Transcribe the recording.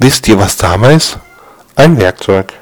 Wisst ihr, was Tama ist? Ein Werkzeug.